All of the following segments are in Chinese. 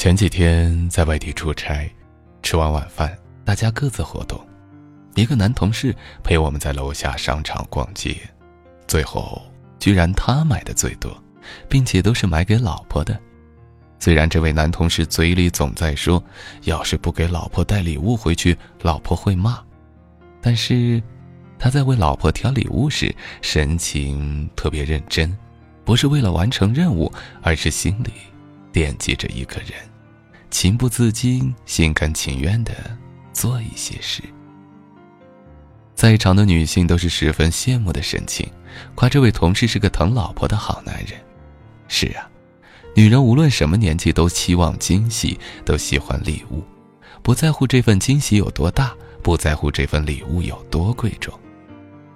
前几天在外地出差，吃完晚饭，大家各自活动。一个男同事陪我们在楼下商场逛街，最后居然他买的最多，并且都是买给老婆的。虽然这位男同事嘴里总在说，要是不给老婆带礼物回去，老婆会骂，但是他在为老婆挑礼物时，神情特别认真，不是为了完成任务，而是心里惦记着一个人，情不自禁、心甘情愿地做一些事。在场的女性都是十分羡慕的神情，夸这位同事是个疼老婆的好男人。是啊，女人无论什么年纪都期望惊喜，都喜欢礼物，不在乎这份惊喜有多大，不在乎这份礼物有多贵重。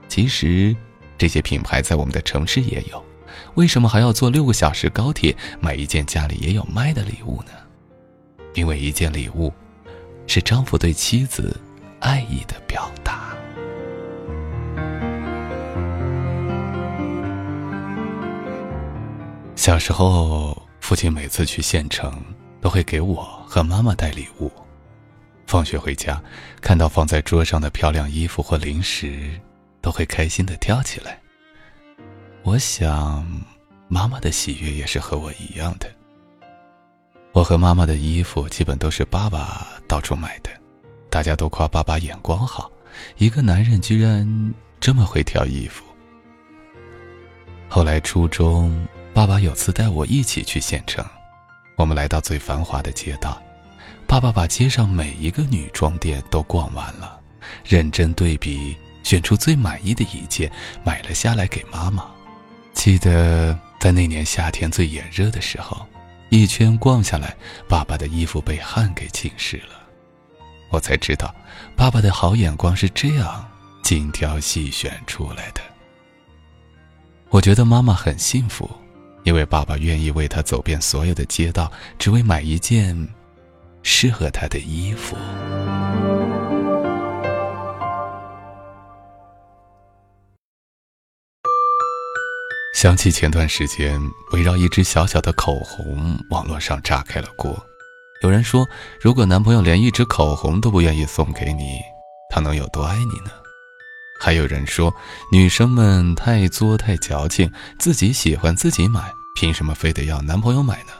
其实，这些品牌在我们的城市也有，为什么还要坐六个小时高铁买一件家里也有卖的礼物呢？因为一件礼物，是丈夫对妻子爱意的表达。小时候，父亲每次去县城，都会给我和妈妈带礼物。放学回家，看到放在桌上的漂亮衣服或零食，都会开心的跳起来。我想，妈妈的喜悦也是和我一样的。我和妈妈的衣服基本都是爸爸到处买的，大家都夸爸爸眼光好，一个男人居然这么会挑衣服。后来初中。爸爸有次带我一起去县城，我们来到最繁华的街道，爸爸把街上每一个女装店都逛完了，认真对比，选出最满意的一件，买了下来给妈妈。记得在那年夏天最炎热的时候，一圈逛下来，爸爸的衣服被汗给浸湿了，我才知道，爸爸的好眼光是这样精挑细选出来的。我觉得妈妈很幸福。因为爸爸愿意为她走遍所有的街道，只为买一件适合她的衣服。想起前段时间围绕一支小小的口红，网络上炸开了锅。有人说，如果男朋友连一支口红都不愿意送给你，他能有多爱你呢？还有人说，女生们太作太矫情，自己喜欢自己买，凭什么非得要男朋友买呢？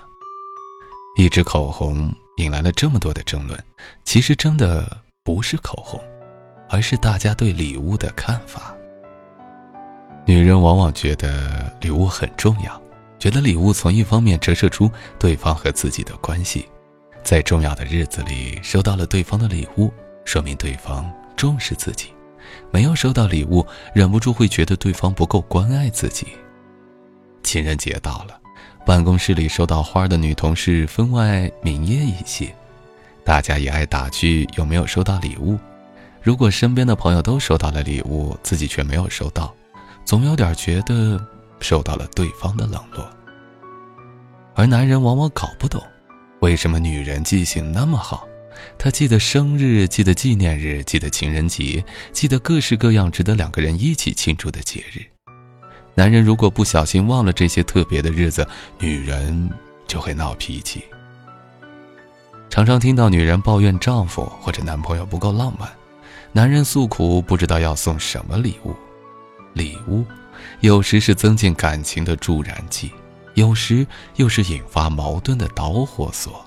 一支口红引来了这么多的争论，其实争的不是口红，而是大家对礼物的看法。女人往往觉得礼物很重要，觉得礼物从一方面折射出对方和自己的关系，在重要的日子里收到了对方的礼物，说明对方重视自己。没有收到礼物，忍不住会觉得对方不够关爱自己。情人节到了，办公室里收到花的女同事分外明艳一些，大家也爱打趣有没有收到礼物。如果身边的朋友都收到了礼物，自己却没有收到，总有点觉得受到了对方的冷落。而男人往往搞不懂，为什么女人记性那么好。他记得生日，记得纪念日，记得情人节，记得各式各样值得两个人一起庆祝的节日。男人如果不小心忘了这些特别的日子，女人就会闹脾气。常常听到女人抱怨丈夫或者男朋友不够浪漫，男人诉苦不知道要送什么礼物。礼物，有时是增进感情的助燃剂，有时又是引发矛盾的导火索。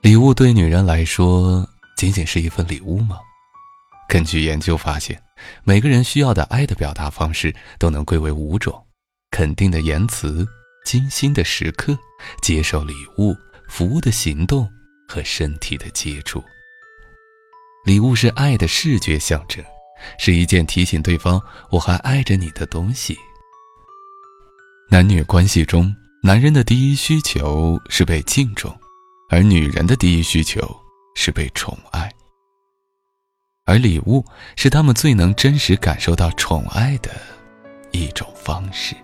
礼物对女人来说仅仅是一份礼物吗？根据研究发现，每个人需要的爱的表达方式都能归为五种：肯定的言辞、精心的时刻、接受礼物、服务的行动和身体的接触。礼物是爱的视觉象征，是一件提醒对方我还爱着你的东西。男女关系中，男人的第一需求是被敬重。而女人的第一需求是被宠爱，而礼物是他们最能真实感受到宠爱的一种方式。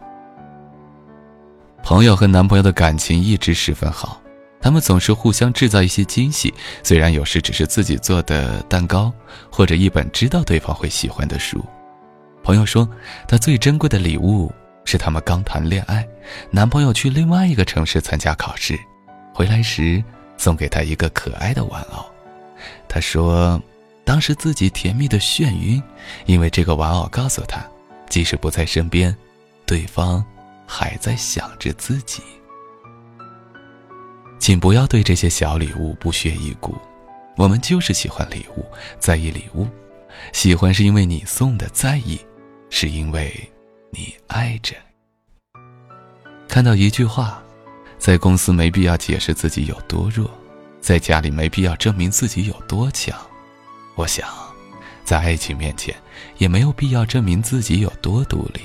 朋友和男朋友的感情一直十分好，他们总是互相制造一些惊喜，虽然有时只是自己做的蛋糕，或者一本知道对方会喜欢的书。朋友说，他最珍贵的礼物是他们刚谈恋爱，男朋友去另外一个城市参加考试，回来时送给她一个可爱的玩偶。她说，当时自己甜蜜的眩晕，因为这个玩偶告诉她，即使不在身边，对方还在想着自己。请不要对这些小礼物不屑一顾，我们就是喜欢礼物，在意礼物，喜欢是因为你送的，在意，是因为。你爱着。看到一句话，在公司没必要解释自己有多弱，在家里没必要证明自己有多强。我想，在爱情面前，也没有必要证明自己有多独立。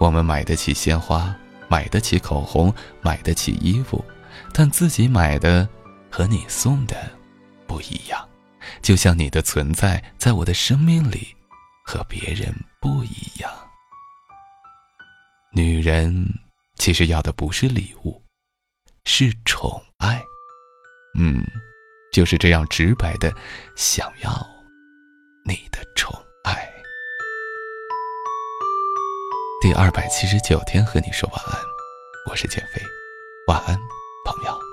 我们买得起鲜花，买得起口红，买得起衣服，但自己买的和你送的不一样。就像你的存在在我的生命里，和别人不一样。女人其实要的不是礼物，是宠爱。嗯，就是这样直白的想要你的宠爱。第二百七十九天和你说晚安，我是减肥，晚安，朋友。